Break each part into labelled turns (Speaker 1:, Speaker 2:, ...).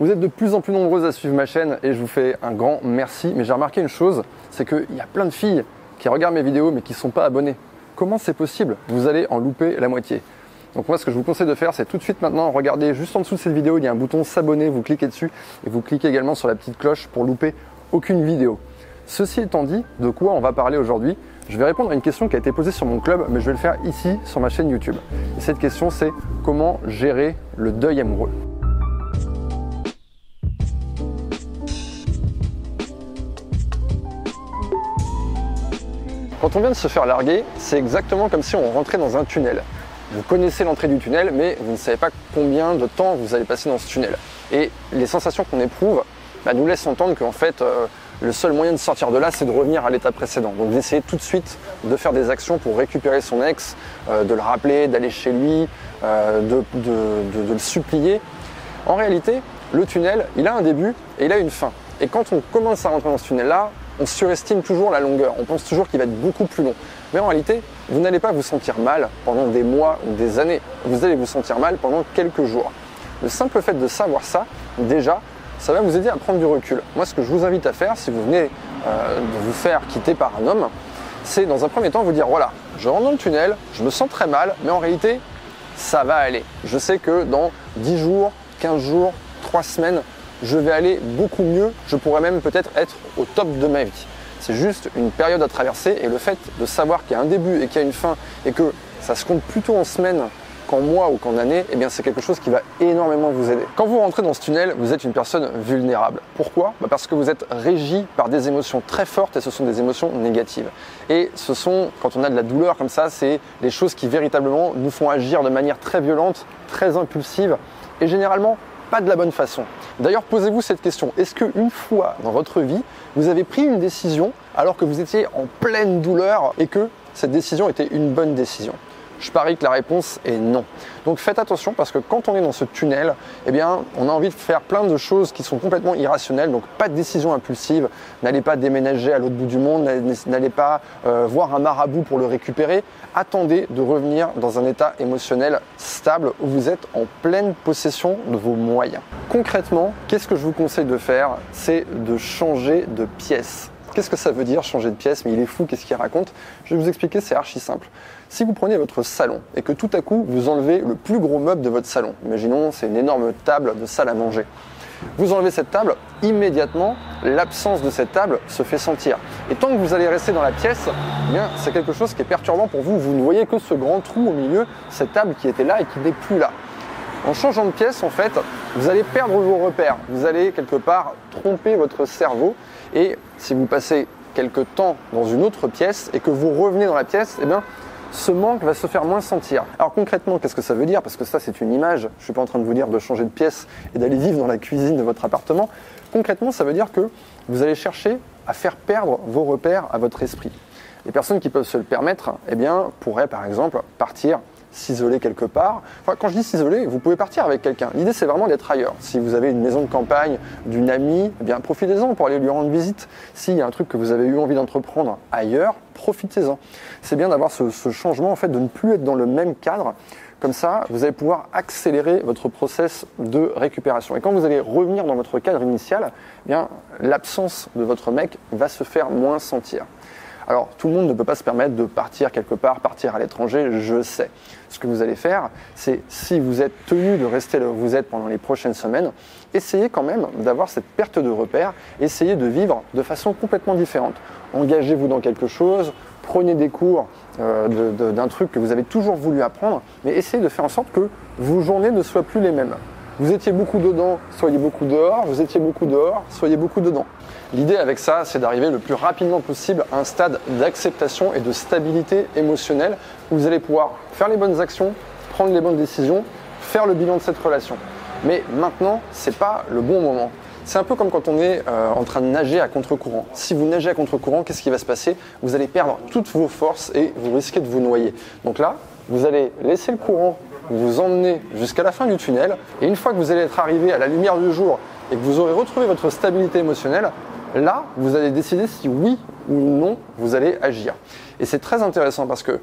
Speaker 1: Vous êtes de plus en plus nombreuses à suivre ma chaîne et je vous fais un grand merci. Mais j'ai remarqué une chose, c'est qu'il y a plein de filles qui regardent mes vidéos mais qui ne sont pas abonnées. Comment c'est possible? Vous allez en louper la moitié. Donc moi ce que je vous conseille de faire c'est tout de suite maintenant regardez juste en dessous de cette vidéo il y a un bouton s'abonner, vous cliquez dessus et vous cliquez également sur la petite cloche pour louper aucune vidéo. Ceci étant dit, de quoi on va parler aujourd'hui? Je vais répondre à une question qui a été posée sur mon club mais je vais le faire ici sur ma chaîne YouTube. Et cette question c'est comment gérer le deuil amoureux? Quand on vient de se faire larguer, c'est exactement comme si on rentrait dans un tunnel. Vous connaissez l'entrée du tunnel, mais vous ne savez pas combien de temps vous allez passer dans ce tunnel. Et les sensations qu'on éprouve bah, nous laissent entendre qu'en fait, euh, le seul moyen de sortir de là, c'est de revenir à l'état précédent. Donc d'essayer tout de suite de faire des actions pour récupérer son ex, euh, de le rappeler, d'aller chez lui, euh, de, le supplier. En réalité, le tunnel, il a un début et il a une fin. Et quand on commence à rentrer dans ce tunnel-là, on surestime toujours la longueur. On pense toujours qu'il va être beaucoup plus long. Mais en réalité, vous n'allez pas vous sentir mal pendant des mois ou des années. Vous allez vous sentir mal pendant quelques jours. Le simple fait de savoir ça, déjà, ça va vous aider à prendre du recul. Moi, ce que je vous invite à faire, si vous venez euh, de vous faire quitter par un homme, c'est dans un premier temps vous dire voilà, je rentre dans le tunnel, je me sens très mal, mais en réalité, ça va aller. Je sais que dans 10 jours, 15 jours, 3 semaines, je vais aller beaucoup mieux, je pourrais même peut-être être au top de ma vie. C'est juste une période à traverser et le fait de savoir qu'il y a un début et qu'il y a une fin et que ça se compte plutôt en semaines qu'en mois ou qu'en années, eh bien c'est quelque chose qui va énormément vous aider. Quand vous rentrez dans ce tunnel, vous êtes une personne vulnérable. Pourquoi? Bah, Parce que vous êtes régi par des émotions très fortes et ce sont des émotions négatives. Et ce sont, quand on a de la douleur comme ça, c'est les choses qui véritablement nous font agir de manière très violente, très impulsive et généralement pas de la bonne façon. D'ailleurs, posez-vous cette question. Est-ce qu'une fois dans votre vie, vous avez pris une décision alors que vous étiez en pleine douleur et que cette décision était une bonne décision? Je parie que la réponse est non. Donc faites attention parce que quand on est dans ce tunnel, eh bien, on a envie de faire plein de choses qui sont complètement irrationnelles. Donc pas de décision impulsive. N'allez pas déménager à l'autre bout du monde. N'allez pas euh, voir un marabout pour le récupérer. Attendez de revenir dans un état émotionnel stable où vous êtes en pleine possession de vos moyens. Concrètement, qu'est-ce que je vous conseille de faire? C'est de changer de pièce. Qu'est-ce que ça veut dire changer de pièce? Mais il est fou, qu'est-ce qu'il raconte? Je vais vous expliquer, c'est archi simple. Si vous prenez votre salon et que tout à coup vous enlevez le plus gros meuble de votre salon, imaginons c'est une énorme table de salle à manger, vous enlevez cette table, immédiatement l'absence de cette table se fait sentir. Et tant que vous allez rester dans la pièce, eh c'est quelque chose qui est perturbant pour vous. Vous ne voyez que ce grand trou au milieu, cette table qui était là et qui n'est plus là. En changeant de pièce, en fait, vous allez perdre vos repères. Vous allez quelque part tromper votre cerveau. Et si vous passez quelque temps dans une autre pièce et que vous revenez dans la pièce, eh bien, ce manque va se faire moins sentir. Alors concrètement, qu'est-ce que ça veut dire? Parce que ça, c'est une image. Je ne suis pas en train de vous dire de changer de pièce et d'aller vivre dans la cuisine de votre appartement. Concrètement, ça veut dire que vous allez chercher à faire perdre vos repères à votre esprit. Les personnes qui peuvent se le permettre, eh bien, pourraient par exemple partir s'isoler quelque part. Enfin, quand je dis s'isoler, vous pouvez partir avec quelqu'un. L'idée, c'est vraiment d'être ailleurs. Si vous avez une maison de campagne d'une amie, eh bien, profitez-en pour aller lui rendre visite. S'il y a un truc que vous avez eu envie d'entreprendre ailleurs, profitez-en. C'est bien d'avoir ce, changement, en fait, de ne plus être dans le même cadre. Comme ça, vous allez pouvoir accélérer votre process de récupération. Et quand vous allez revenir dans votre cadre initial, eh bien, l'absence de votre mec va se faire moins sentir. Alors, tout le monde ne peut pas se permettre de partir quelque part, partir à l'étranger, je sais. Ce que vous allez faire, c'est si vous êtes tenu de rester là où vous êtes pendant les prochaines semaines, essayez quand même d'avoir cette perte de repère, essayez de vivre de façon complètement différente. Engagez-vous dans quelque chose, prenez des cours euh, d'un truc que vous avez toujours voulu apprendre, mais essayez de faire en sorte que vos journées ne soient plus les mêmes. Vous étiez beaucoup dedans, soyez beaucoup dehors, vous étiez beaucoup dehors, soyez beaucoup dedans. L'idée avec ça, c'est d'arriver le plus rapidement possible à un stade d'acceptation et de stabilité émotionnelle où vous allez pouvoir faire les bonnes actions, prendre les bonnes décisions, faire le bilan de cette relation. Mais maintenant, c'est pas le bon moment. C'est un peu comme quand on est euh, en train de nager à contre-courant. Si vous nagez à contre-courant, qu'est-ce qui va se passer? Vous allez perdre toutes vos forces et vous risquez de vous noyer. Donc là, vous allez laisser le courant vous emmener jusqu'à la fin du tunnel. Et une fois que vous allez être arrivé à la lumière du jour et que vous aurez retrouvé votre stabilité émotionnelle, Là, vous allez décider si oui ou non vous allez agir. Et c'est très intéressant parce que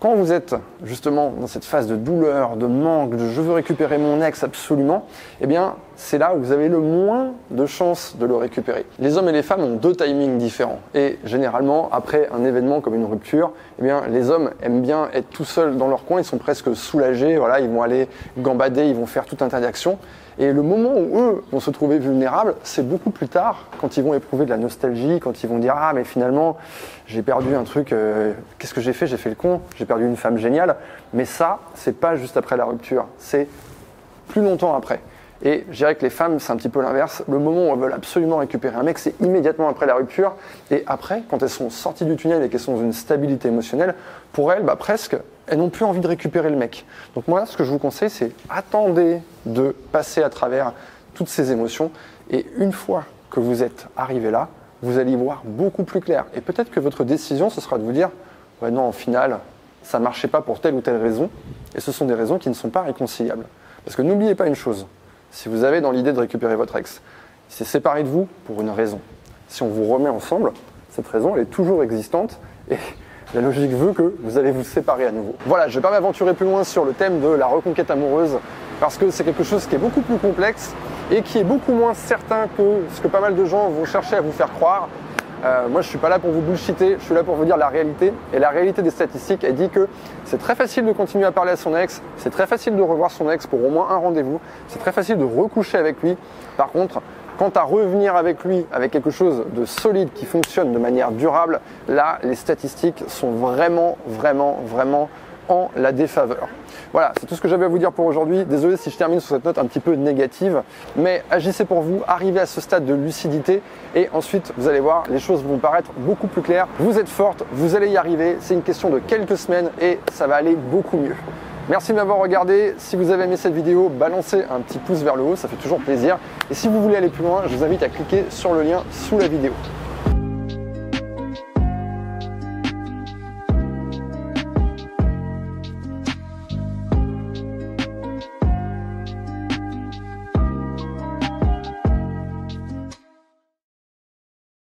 Speaker 1: quand vous êtes justement dans cette phase de douleur, de manque, de je veux récupérer mon ex absolument, eh bien c'est là où vous avez le moins de chances de le récupérer. Les hommes et les femmes ont deux timings différents. Et généralement, après un événement comme une rupture, eh bien les hommes aiment bien être tout seuls dans leur coin, ils sont presque soulagés, voilà, ils vont aller gambader, ils vont faire tout tas d'actions. Et le moment où eux vont se trouver vulnérables, c'est beaucoup plus tard, quand ils vont éprouver de la nostalgie, quand ils vont dire Ah, mais finalement, j'ai perdu un truc, euh, qu'est-ce que j'ai fait? J'ai fait le con, j'ai perdu une femme géniale. Mais ça, c'est pas juste après la rupture, c'est plus longtemps après. Et je dirais que les femmes, c'est un petit peu l'inverse. Le moment où elles veulent absolument récupérer un mec, c'est immédiatement après la rupture. Et après, quand elles sont sorties du tunnel et qu'elles sont dans une stabilité émotionnelle, pour elles, bah, presque, elles n'ont plus envie de récupérer le mec. Donc moi, ce que je vous conseille, c'est attendez de passer à travers toutes ces émotions. Et une fois que vous êtes arrivé là, vous allez voir beaucoup plus clair. Et peut-être que votre décision, ce sera de vous dire, ouais non, au final, ça ne marchait pas pour telle ou telle raison. Et ce sont des raisons qui ne sont pas réconciliables. Parce que n'oubliez pas une chose, si vous avez dans l'idée de récupérer votre ex, il s'est séparé de vous pour une raison. Si on vous remet ensemble, cette raison, est toujours existante et la logique veut que vous allez vous séparer à nouveau. Voilà, je ne vais pas m'aventurer plus loin sur le thème de la reconquête amoureuse parce que c'est quelque chose qui est beaucoup plus complexe et qui est beaucoup moins certain que ce que pas mal de gens vont chercher à vous faire croire. Euh, moi, je suis pas là pour vous bullshiter, je suis là pour vous dire la réalité. Et la réalité des statistiques, elle dit que c'est très facile de continuer à parler à son ex, c'est très facile de revoir son ex pour au moins un rendez-vous, c'est très facile de recoucher avec lui. Par contre, quant à revenir avec lui avec quelque chose de solide qui fonctionne de manière durable, là, les statistiques sont vraiment, vraiment, vraiment la défaveur. Voilà, c'est tout ce que j'avais à vous dire pour aujourd'hui. Désolé si je termine sur cette note un petit peu négative, mais agissez pour vous, arrivez à ce stade de lucidité et ensuite vous allez voir, les choses vont paraître beaucoup plus claires. Vous êtes forte, vous allez y arriver, c'est une question de quelques semaines et ça va aller beaucoup mieux. Merci de m'avoir regardé. Si vous avez aimé cette vidéo, balancez un petit pouce vers le haut, ça fait toujours plaisir. Et si vous voulez aller plus loin, je vous invite à cliquer sur le lien sous la vidéo.